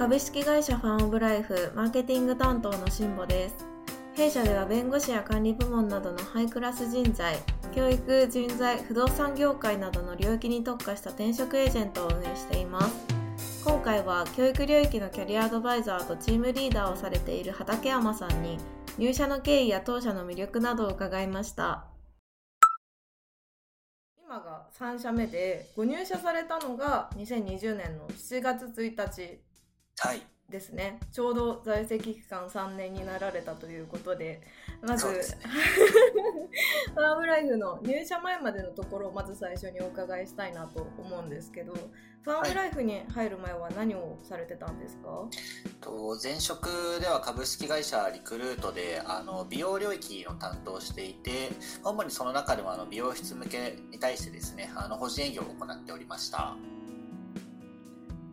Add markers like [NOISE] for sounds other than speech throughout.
株式会社ファンオブライフマーケティング担当の辛坊です弊社では弁護士や管理部門などのハイクラス人材教育人材不動産業界などの領域に特化した転職エージェントを運営しています今回は教育領域のキャリアアドバイザーとチームリーダーをされている畠山さんに入社の経緯や当社の魅力などを伺いました今が3社目でご入社されたのが2020年の7月1日。ですね。ちょうど在籍期間3年になられたということでまず、ね。[LAUGHS] ファームライフの入社前までのところをまず最初にお伺いしたいなと思うんですけどファームライフに入る前は何をされてたんですか、と前職では株式会社リクルートであの美容領域を担当していて主にその中でもあの美容室向けに対してですねあの法人営業を行っておりました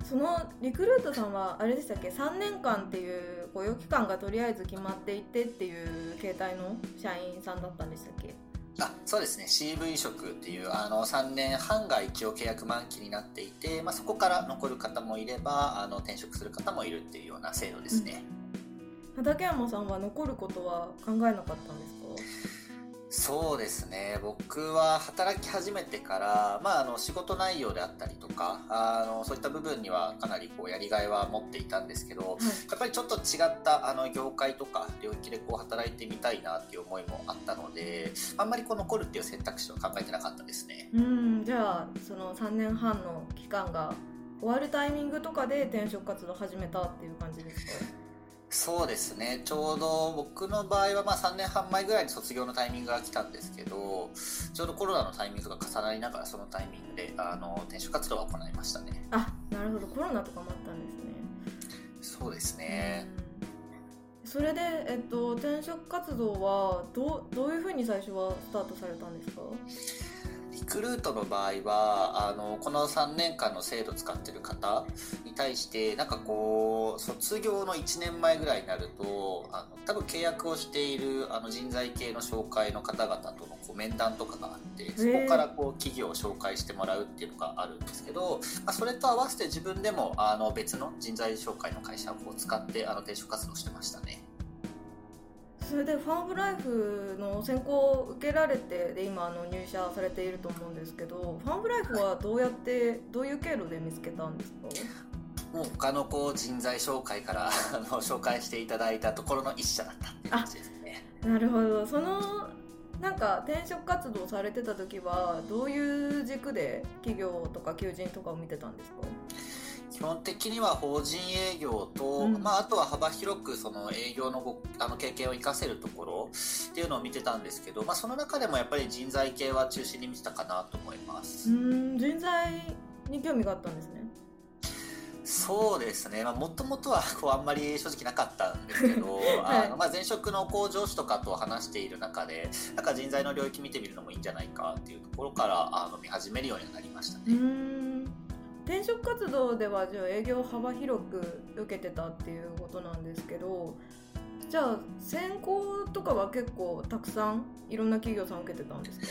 そのリクルートさんはあれでしたっけ？3年間っていう雇用期間がとりあえず決まっていてっていう形態の社員さんだったんでしたっけ？あそうですね。CV 職っていうあの3年半が一応契約満期になっていて、まあ、そこから残る方もいればあの転職する方もいるっていうような制度ですね、畠山さんは残ることは考えなかったんですか？そうですね。僕は働き始めてから、まあ、あの仕事内容であったりとかあのそういった部分にはかなりこうやりがいは持っていたんですけど、やっぱりちょっと違ったあの業界とか領域でこう働いてみたいなっていう思いもあったのであんまりこう残るっていう選択肢は考えてなかったですね。うんじゃあその3年半の期間が終わるタイミングとかで転職活動始めたっていう感じですか？そうですね。ちょうど僕の場合はまあ3年半前ぐらいに卒業のタイミングが来たんですけどちょうどコロナのタイミングが重なりながらそのタイミングであの転職活動は行いましたね。あなるほど。コロナとかもあったんですね。そうですね。うん。それで、えっと、転職活動はどうどういうふうに最初はスタートされたんですか？リクルートの場合はあのこの3年間の制度使ってる方に対してなんかこう卒業の1年前ぐらいになるとあの多分契約をしているあの人材系の紹介の方々とのこう面談とかがあってそこからこう企業を紹介してもらうっていうのがあるんですけど、まあ、それと合わせて自分でもあの別の人材紹介の会社をこう使ってあの転職活動してましたね。それでファンオブライフの選考を受けられてで今あの入社されていると思うんですけどファンオブライフはどうやってどういう経路で見つけたんですか？もう他のこう人材紹介からあの紹介していただいたところの一社だったっていう感じですね。なるほど。そのなんか転職活動されてた時はどういう軸で企業とか求人とかを見てたんですか？基本的には法人営業と、うん。まあ、あとは幅広くその営業のごあの経験を生かせるところっていうのを見てたんですけど、まあ、その中でもやっぱり人材系は中心に見てたかなと思います。うーん人材に興味があったんですね。そうですね、まあ、もともとはこうあんまり正直なかったんですけど、[LAUGHS] はい。あのまあ、前職のこう上司とかと話している中でなんか人材の領域見てみるのもいいんじゃないかっていうところからあの見始めるようになりましたね。ん転職活動ではじゃあ営業を幅広く受けてたっていうことなんですけどじゃあ選考とかは結構たくさんいろんな企業さん受けてたんですか？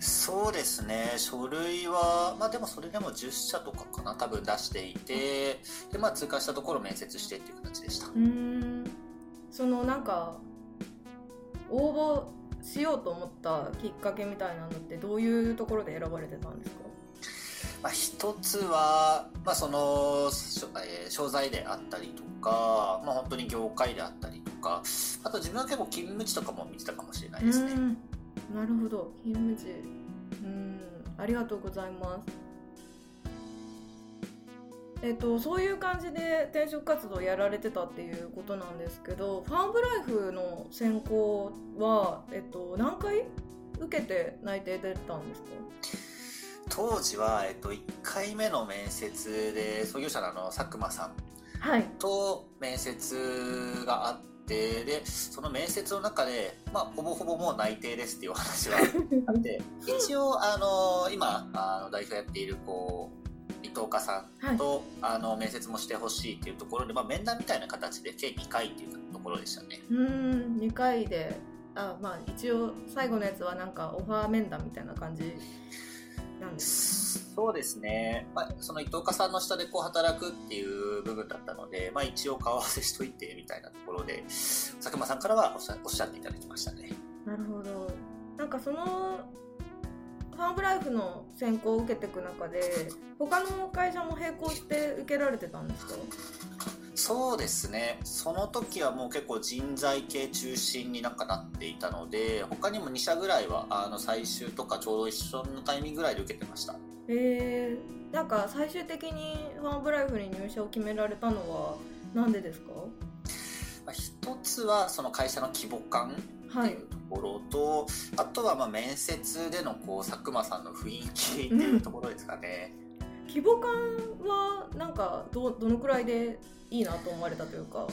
そうですね。書類はまあでもそれでも10社とかかな多分出していてでまあ通過したところ面接してっていう形でした。うーん。そのなんか応募しようと思ったきっかけみたいなのってどういうところで選ばれてたんですか？まあ、一つは、まあ、その、えー商材であったりとか、まあ、本当に業界であったりとかあと自分は結構勤務地とかも見てたかもしれないですね。なるほど。勤務地。うん。ありがとうございます。えっと、そういう感じで転職活動やられてたっていうことなんですけどファンオブライフの選考は、えっと、何回受けて内定出たんですか？当時は、えっと、1回目の面接で創業者のあの佐久間さんはいと面接があってでその面接の中で、まあ、ほぼほぼもう内定ですっていうお話はあって [LAUGHS] 一応あの今あの代表やっているこう伊藤家さんと、あの面接もしてほしいっていうところで、まあ、面談みたいな形で計2回っていうところでしたね。うーん2回であまあ一応最後のやつはなんかオファー面談みたいな感じなんですそうですね、まあ、その伊藤家さんの下でこう働くっていう部分だったので、まあ、一応顔合わせしといてみたいなところで佐久間さんからはおっしゃおっしゃっていただきましたね。なるほど。なんかそのファームライフの選考を受けていく中で他の会社も並行して受けられてたんですか？そうですね。その時はもう結構人材系中心になんかなっていたので他にも2社ぐらいはあの最終とかちょうど一緒のタイミングぐらいで受けてました。えー、なんか最終的にファームライフに入社を決められたのはなんでですか？一つはその会社の規模感っていうところと、はい、あとはまあ面接でのこう佐久間さんの雰囲気っていうところですかね、うん、規模感はなんかどどのくらいでいいなと思われたというか。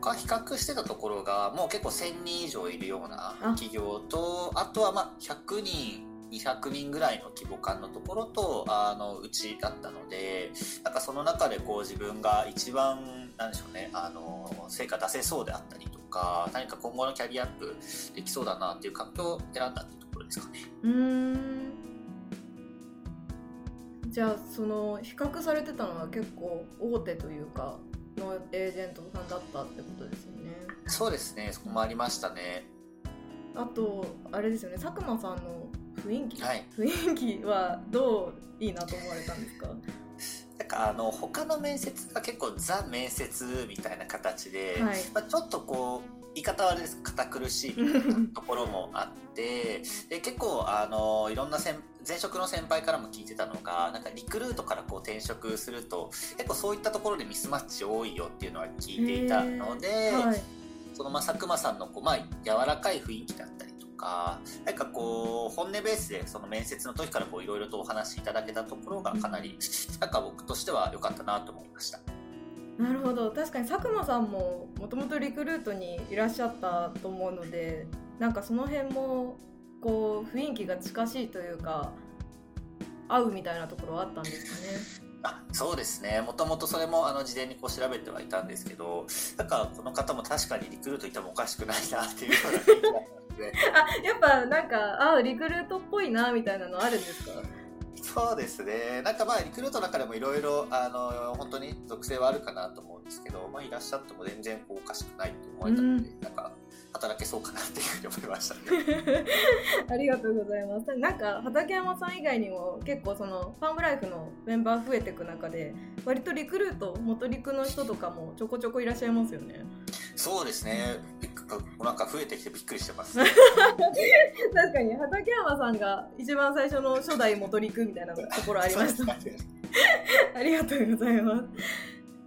他比較してたところがもう結構1000人以上いるような企業とあとはまあ100人200人ぐらいの規模感のところとあのうちだったのでなんかその中でこう自分が一番なんでしょうねあの成果出せそうであったりとか何か今後のキャリアアップできそうだなっていう環境を選んだっていうところですかね。うんじゃあその比較されてたのは結構大手というかのエージェントさんだったってことですよね。そうですね。そこもありましたね。あとあれですよね。佐久間さんの雰囲気、はい、雰囲気はどういいなと思われたんですか？なんかあの他の面接が結構ザ面接みたいな形で、はい、まあ、ちょっとこう言い方はです。堅苦しいみたいなところもあってで結構あのいろんな前職の先輩からも聞いてたのがなんかリクルートからこう転職すると結構そういったところでミスマッチ多いよっていうのは聞いていたので、はい、そのまあ佐久間さんのこう、まあ、柔らかい雰囲気だったりとかなんかこう本音ベースでその面接の時からいろいろとお話しいただけたところがかなりなんか僕としては良かったなと思いました。なるほど。確かに佐久間さんももともとリクルートにいらっしゃったと思うのでなんかその辺もこう雰囲気が近しいというか合うみたいなところはあったんですかね。あそうですね。もともとそれもあの事前にこう調べてはいたんですけどなんかこの方も確かにリクルートいてもおかしくないなっていうような雰囲気だったのであやっぱなんかあリクルートっぽいなみたいなのあるんですか？そうですね。なんかまあ、リクルートの中でもいろいろ、あの、本当に属性はあるかなと思うんですけど、まあ、いらっしゃっても全然こうおかしくないと思えたので、うん、なんか、働けそうかなっていうふうに思いましたね。[LAUGHS] ありがとうございます。なんか、畠山さん以外にも結構その、ファームライフのメンバー増えていく中で、割とリクルート、元リクの人とかもちょこちょこいらっしゃいますよね。そうですね。なんか増えてきてびっくりしてます。[LAUGHS] 確かに畠山さんが一番最初の初代元陸みたいなところありました。[LAUGHS] ありがとうございます。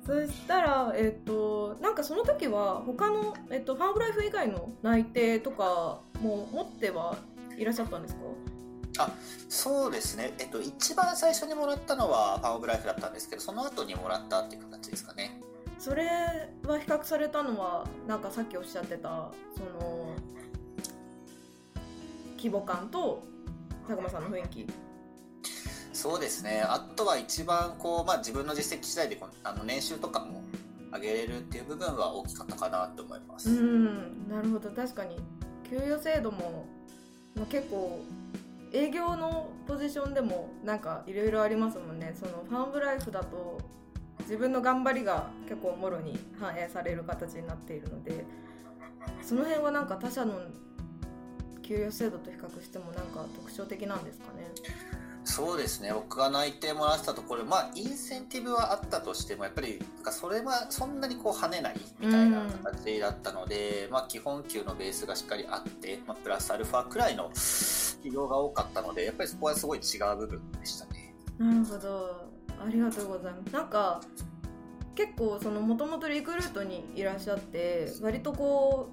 そしたら、えっ、ー、と、なんかその時は他の、えっ、ー、と、ファームライフ以外の内定とかも持ってはいらっしゃったんですか？あそうですね、えっと、一番最初にもらったのはファームオブライフだったんですけどその後にもらったっていう形ですかね。それは比較されたのはなんかさっきおっしゃってたその規模感と佐久間さんの雰囲気そうですね。あとは一番こう、まあ、自分の実績次第であの年収とかも上げれるっていう部分は大きかったかなと思います。うん。なるほど。確かに。給与制度も、まあ、結構営業のポジションでもなんかいろいろありますもんね。そのファンブライフだと自分の頑張りが結構もろに反映される形になっているのでその辺はなんか他社の給与制度と比較してもなんか特徴的なんですかね。そうですね。僕が内定もらったところまあインセンティブはあったとしてもやっぱりなんかそれはそんなにこう跳ねないみたいな形だったので、うん、まあ、基本給のベースがしっかりあって、まあ、プラスアルファくらいの企業が多かったのでやっぱりそこはすごい違う部分でしたね。なるほど。ありがとうございます。なんか結構そのもともとリクルートにいらっしゃって割とこ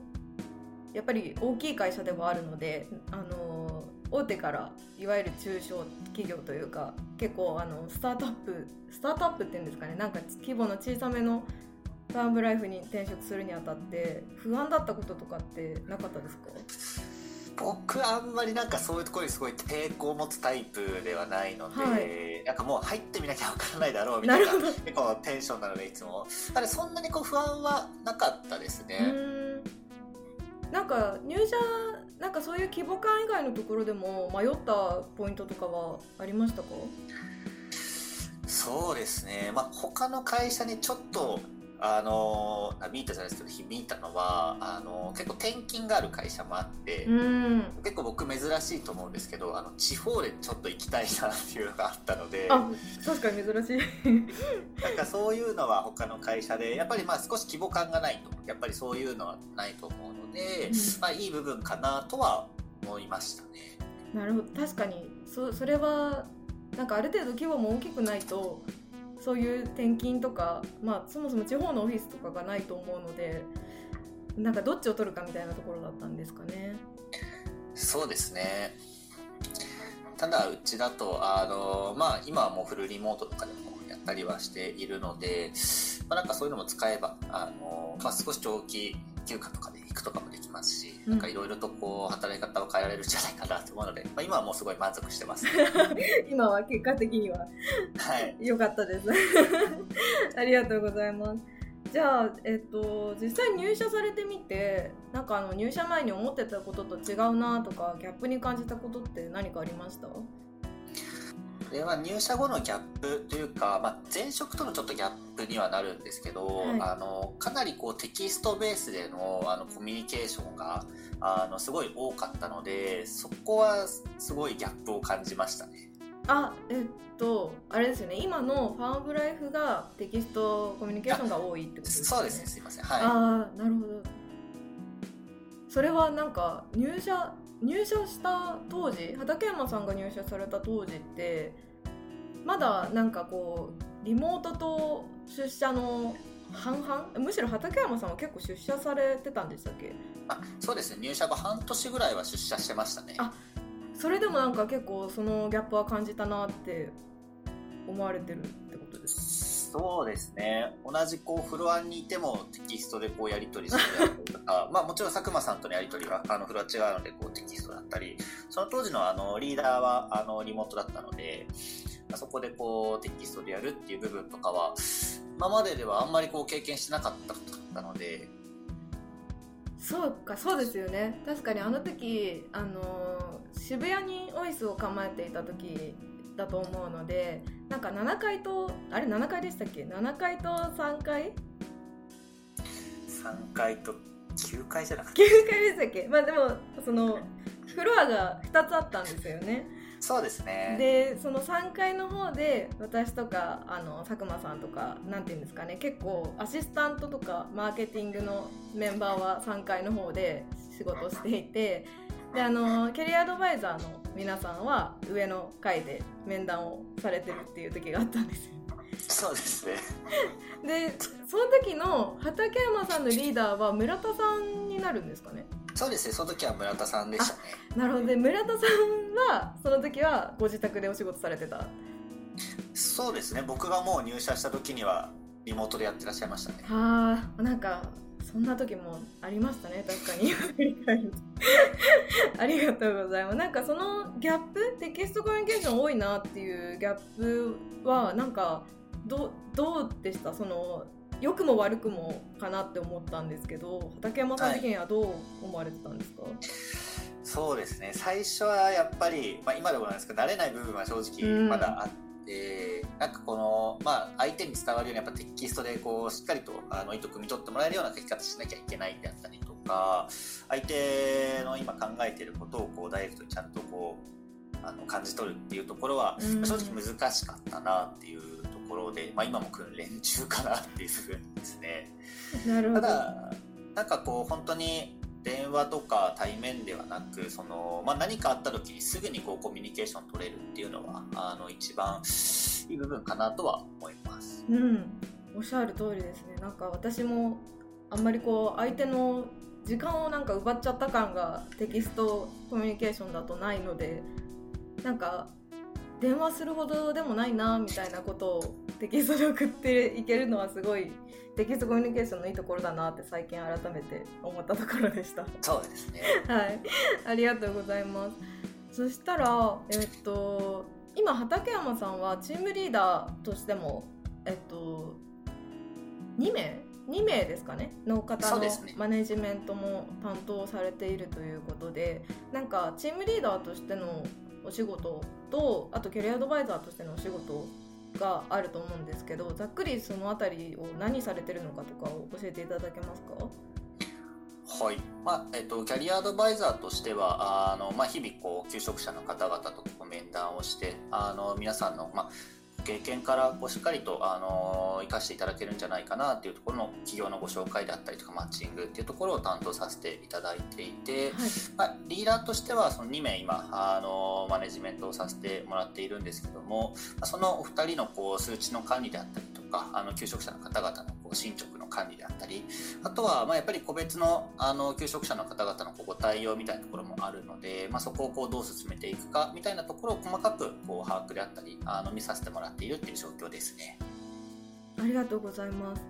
うやっぱり大きい会社ではあるのであの大手からいわゆる中小企業というか結構あのスタートアップスタートアップっていうんですかねなんか規模の小さめのファームライフに転職するにあたって不安だったこととかってなかったですか？僕あんまりなんかそういうところにすごい抵抗を持つタイプではないので、はい、なんかもう入ってみなきゃわからないだろうみたいな結構テンションなのでいつも。ただそんなにこう不安はなかったですね。なんか入社なんかそういう規模感以外のところでも迷ったポイントとかはありましたか？そうですね、まあ、他の会社にちょっとあのビータじゃないですけど響いたのはあの結構転勤がある会社もあって、うん、結構僕珍しいと思うんですけどあの地方でちょっと行きたいなっていうのがあったのであ確かに珍しい。なんかそういうのは他の会社でやっぱりまあ少し規模感がないとやっぱりそういうのはないと思うので、うん、まあ、いい部分かなとは思いましたね。なるほど確かにそそれはなんかある程度規模も大きくないとそういう転勤とか、まあ、そもそも地方のオフィスとかがないと思うのでなんかどっちを取るかみたいなところだったんですかね。そうですねただうちだとあの、まあ、今はもうフルリモートとかでもやったりはしているので、まあ、なんかそういうのも使えばあの、まあ、少し長期休暇とかで行くとかもできますし、うん、なんかいろいろとこう働き方を変えられるんじゃないかなと思うので、まあ、今はもうすごい満足してます、[LAUGHS] 今は結果的には [LAUGHS] はい。良かったです。[LAUGHS] ありがとうございます。じゃあ、えっと、実際入社されてみてなんかあの入社前に思ってたことと違うなとかギャップに感じたことって何かありました？これは入社後のギャップというか、まあ、前職とのちょっとギャップにはなるんですけど、はい、あのかなりこうテキストベースでのあのコミュニケーションがあのすごい多かったのでそこはすごいギャップを感じましたね。あえっとあれですよね。今のファームライフがテキストコミュニケーションが多いってことですね。そうですね。すいません。はい。ああなるほど。それはなんか入社入社した当時畠山さんが入社された当時ってまだなんかこうリモートと出社の半々？むしろ畠山さんは結構出社されてたんでしたっけ？あそうですね。入社後半年ぐらいは出社してましたね。あそれでもなんか結構そのギャップは感じたなって思われてるってこと？そうですね。同じこうフロアにいてもテキストでこうやり取りするとか [LAUGHS] まあもちろん佐久間さんとのやり取りはあのフロア違うのでこうテキストだったりその当時のあのリーダーはあのリモートだったのであそこでこうテキストでやるっていう部分とかは今までではあんまりこう経験してなかったので。そうかそうですよね。確かにあの時あの渋谷にオフィスを構えていた時だと思うのでなんか7階とあれ7階でしたっけ？7階と3階 ?3 階と9階じゃなくて9階でしたっけ？まあでもそのフロアが2つあったんですよね。そうですね。でその3階の方で私とかあの佐久間さんとかなんていうんですかね。結構アシスタントとかマーケティングのメンバーは3階の方で仕事していてであのキャリアアドバイザーの皆さんは上の階で面談をされてるっていう時があったんですよ。そうですね。でその時の畠山さんのリーダーは村田さんになるんですかね？そうですね。その時は村田さんでしたね。なるほど。ね村田さんはその時はご自宅でお仕事されてた？そうですね。僕がもう入社した時にはリモートでやってらっしゃいましたね。はあなんかそんな時もありましたね確かに。[LAUGHS] ありがとうございます。なんかそのギャップテキストコミュニケーション多いなっていうギャップはなんかどどうでした？その良くも悪くもかなって思ったんですけど畠山さん的にはどう思われてたんですか、はい、そうですね。最初はやっぱり、まあ、今でもなんですけど慣れない部分は正直まだあって、うん、なんかこの、まあ、相手に伝わるようにやっぱテキストでこうしっかりとあの意図汲み取ってもらえるような書き方しなきゃいけないであったりとか相手の今考えていることをこうダイレクトにちゃんとこうあの感じ取るっていうところは、正直難しかったなっていうころで、まあ、今も訓練中かなっていう部分ですね。なるほどただなんかこう本当に電話とか対面ではなくその、まあ、何かあった時にすぐにこうコミュニケーション取れるっていうのはあの一番いい部分かなとは思います。うん、おっしゃる通りですねなんか私もあんまりこう相手の時間をなんか奪っちゃった感がテキストコミュニケーションだとないのでなんか電話するほどでもないなみたいなことをテキストで送っていけるのはすごいテキストコミュニケーションのいいところだなって最近改めて思ったところでした。[LAUGHS] そうですね。はいありがとうございます。そしたらえっと今畠山さんはチームリーダーとしてもえっと2名2名ですかね？の方のマネジメントも担当されているということでなんかチームリーダーとしてのお仕事とあとキャリアアドバイザーとしてのお仕事があると思うんですけどざっくりその辺りを何されてるのかとかを教えていただけますか？はい。まあえっと、キャリアアドバイザーとしてはあの、まあ、日々こう求職者の方々と面談をしてあの皆さんの、まあ、経験からこうしっかりとあの生かしていただけるんじゃないかなっていうところの企業のご紹介であったりとかマッチングっていうところを担当させていただいていて、はい。まあ、リーダーとしてはその2名今あのマネジメントをさせてもらっているんですけどもまあそのお二人のこう数値の管理であったりとかあの求職者の方々のこう進捗の管理であったりあとはまあやっぱり個別のあの求職者の方々のこうご対応みたいなところもあるので、まあ、そこをこうどう進めていくかみたいなところを細かくこう把握であったりあの見させてもらっているっていう状況ですね。ありがとうございます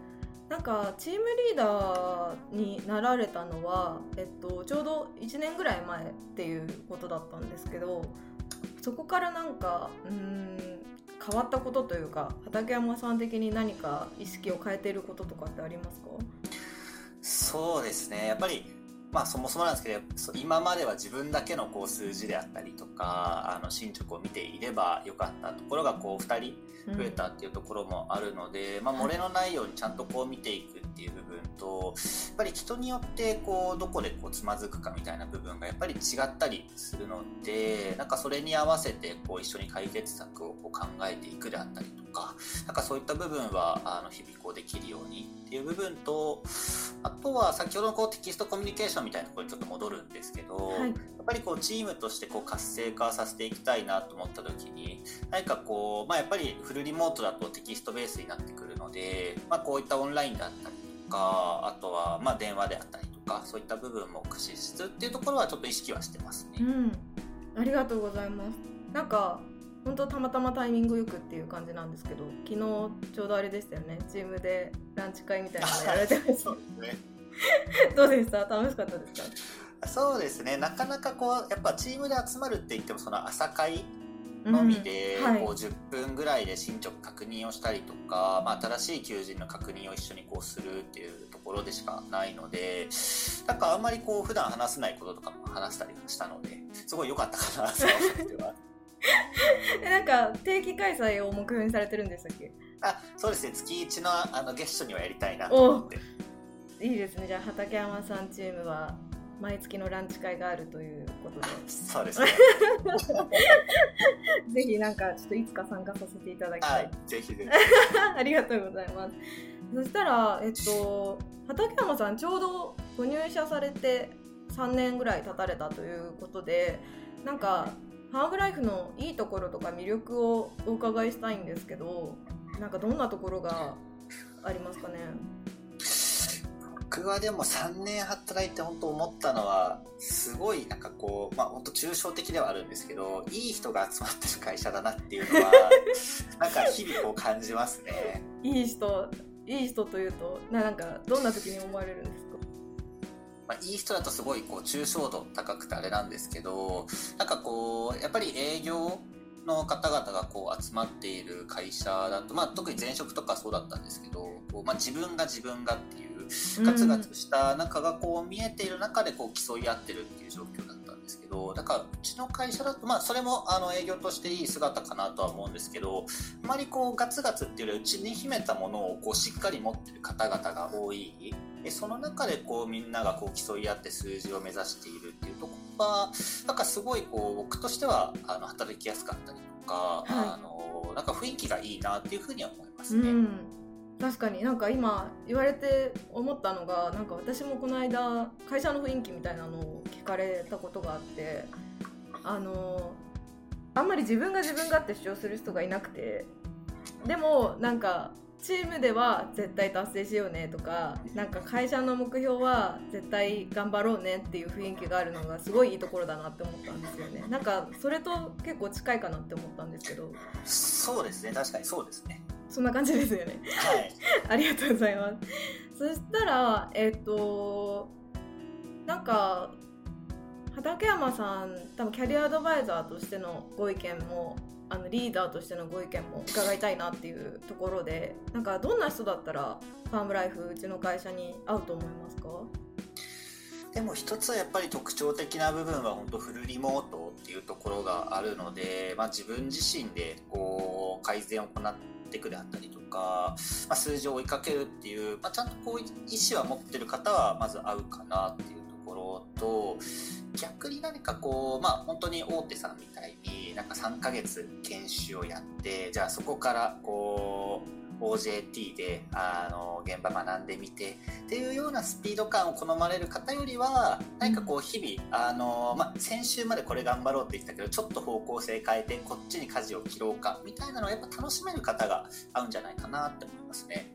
なんかチームリーダーになられたのは、えっと、ちょうど1年ぐらい前っていうことだったんですけどそこからなんかうん変わったことというか畠山さん的に何か意識を変えていることとかってありますか？そうですね。やっぱりまあそもそもなんですけど今までは自分だけのこう数字であったりとかあの進捗を見ていればよかったところがこう2人増えたっていうところもあるので、まあ、漏れのないようにちゃんとこう見ていくっていう部分とやっぱり人によってこうどこでこうつまずくかみたいな部分がやっぱり違ったりするのでなんかそれに合わせてこう一緒に解決策をこう考えていくであったりとかなんかそういった部分はあの日々こうできるようにっていう部分とあとは先ほどのこうテキストコミュニケーションみたいなところにちょっと戻るんですけど、はい。やっぱりこうチームとしてこう活性化させていきたいなと思った時に何かこう、まあ、やっぱりフルリモートだとテキストベースになってくるので、まあ、こういったオンラインだったりとかあとはまあ電話であったりとかそういった部分も駆使しつつっていうところはちょっと意識はしてますね。うん。ありがとうございます。なんか本当たまたまタイミングよくっていう感じなんですけど昨日ちょうどあれでしたよね。チームでランチ会みたいなのやられてました。[LAUGHS] ね。どうでした？楽しかったですか？そうですね。なかなかこうやっぱチームで集まるって言ってもその朝会のみで、うんはい。こう10分ぐらいで進捗確認をしたりとか、まあ、新しい求人の確認を一緒にこうするっていうところでしかないのでなんかあんまりこう普段話せないこととかも話したりしたのですごい良かったかなその時はえなんか定期開催を目標にされてるんでしたっけ？あそうですね。月1のあの月初にはやりたいなと思って。いいですね。じゃあ畠山さんチームは毎月のランチ会があるということで。そうです。ね [LAUGHS] ぜひなんかちょっといつか参加させていただきたはいいぜひぜひ。[LAUGHS] ありがとうございます。そしたらえっと畠山さんちょうどご入社されて3年ぐらい経たれたということでなんかハーブライフのいいところとか魅力をお伺いしたいんですけどなんかどんなところがありますかね？僕はでも3年働いて本当思ったのはすごいなんかこうまあ本当抽象的ではあるんですけどいい人が集まってる会社だなっていうのは [LAUGHS] なんか日々こう感じますね。いい人いい人というとななんかどんな時に思われるんですか？まあ、いい人だとすごいこう抽象度高くてあれなんですけどなんかこうやっぱり営業の方々がこう集まっている会社だと、まあ、特に前職とかそうだったんですけどこう、まあ、自分が自分がっていうガツガツした中がこう見えている中でこう競い合ってるっていう状況だったんですけどだからうちの会社だと、まあ、それもあの営業としていい姿かなとは思うんですけどあまりこうガツガツっていうよりうちに秘めたものをこうしっかり持ってる方々が多い。でその中でこうみんながこう競い合って数字を目指しているっていうところはなんかすごいこう僕としてはあの働きやすかったりとか、はい。あのなんか雰囲気がいいなっていうふうには思いますね。うん確かになんか今言われて思ったのがなんか私もこの間会社の雰囲気みたいなのを聞かれたことがあってあのあんまり自分が自分がって主張する人がいなくてでもなんかチームでは絶対達成しようねとかなんか会社の目標は絶対頑張ろうねっていう雰囲気があるのがすごいいいところだなって思ったんですよね。なんかそれと結構近いかなって思ったんですけど。そうですね。確かにそうですね。そんな感じですよね。はい。ありがとうございます。そしたら、えっ、と、なんか、畠山さん、多分キャリアアドバイザーとしてのご意見もあのリーダーとしてのご意見も伺いたいなっていうところでなんかどんな人だったらファームライフうちの会社に合うと思いますか？でも一つはやっぱり特徴的な部分は本当フルリモートっていうところがあるので、まあ、自分自身でこう改善を行っていくであったりとか、まあ、数字を追いかけるっていう、まあ、ちゃんとこう意思は持ってる方はまず合うかなっていうところと逆に何かこうまあ本当に大手さんみたいになんか3ヶ月研修をやってじゃあそこからこう OJT であの現場学んでみてっていうようなスピード感を好まれる方よりは何かこう日々あの、ま先週までこれ頑張ろうって言ってたけどちょっと方向性変えてこっちに舵を切ろうかみたいなのをやっぱ楽しめる方が合うんじゃないかなって思いますね。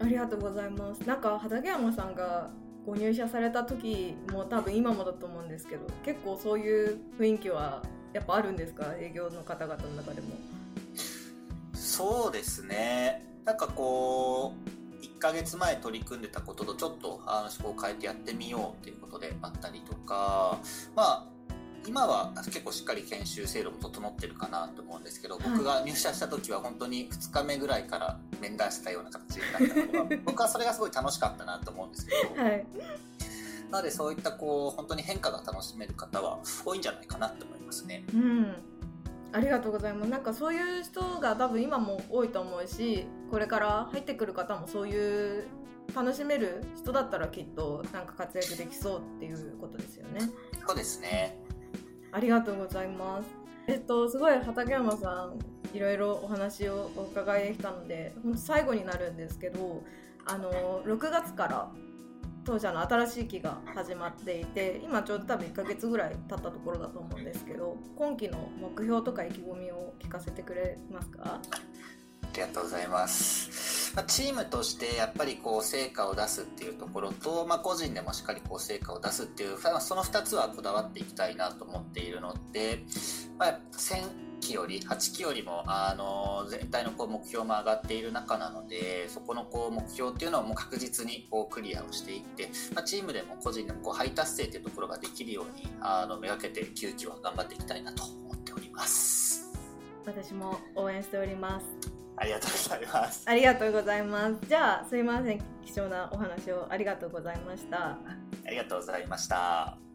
ありがとうございます。なんか畠山さんがご入社された時も多分今もだと思うんですけど結構そういう雰囲気はやっぱあるんですか？営業の方々の中でも。そうですね。なんかこう1ヶ月前取り組んでたこととちょっとあの思考を変えてやってみようっていうことであったりとかまあ今は結構しっかり研修制度も整ってるかなと思うんですけど、僕が入社した時は本当に2日目ぐらいから面談したような形になったので、[LAUGHS] 僕はそれがすごい楽しかったなと思うんですけど、はい、なのでそういったこう本当に変化が楽しめる方は多いんじゃないかなと思いますね。うんありがとうございます。なんかそういう人が多分今も多いと思うしこれから入ってくる方もそういう楽しめる人だったらきっとなんか活躍できそうっていうことですよね。そうですね。ありがとうございます。えっとすごい畠山さんいろいろお話をお伺いできたので本当最後になるんですけどあの6月から当社の新しい期が始まっていて今ちょうど多分1ヶ月ぐらい経ったところだと思うんですけど今期の目標とか意気込みを聞かせてくれますか？ありがとうございます、まあ、チームとしてやっぱりこう成果を出すっていうところと、まあ、個人でもしっかりこう成果を出すっていうその2つはこだわっていきたいなと思っているので、まあ、期より8期よりもあの全体のこう目標も上がっている中なのでそこのこう目標っていうのをもう確実にこうクリアをしていって、まあ、チームでも個人でもこうハイ達成っていうところができるようにあのめがけて9期は頑張っていきたいなと思っております。私も応援しております。ありがとうございます。ありがとうございます。じゃあすいません。貴重なお話をありがとうございました。ありがとうございました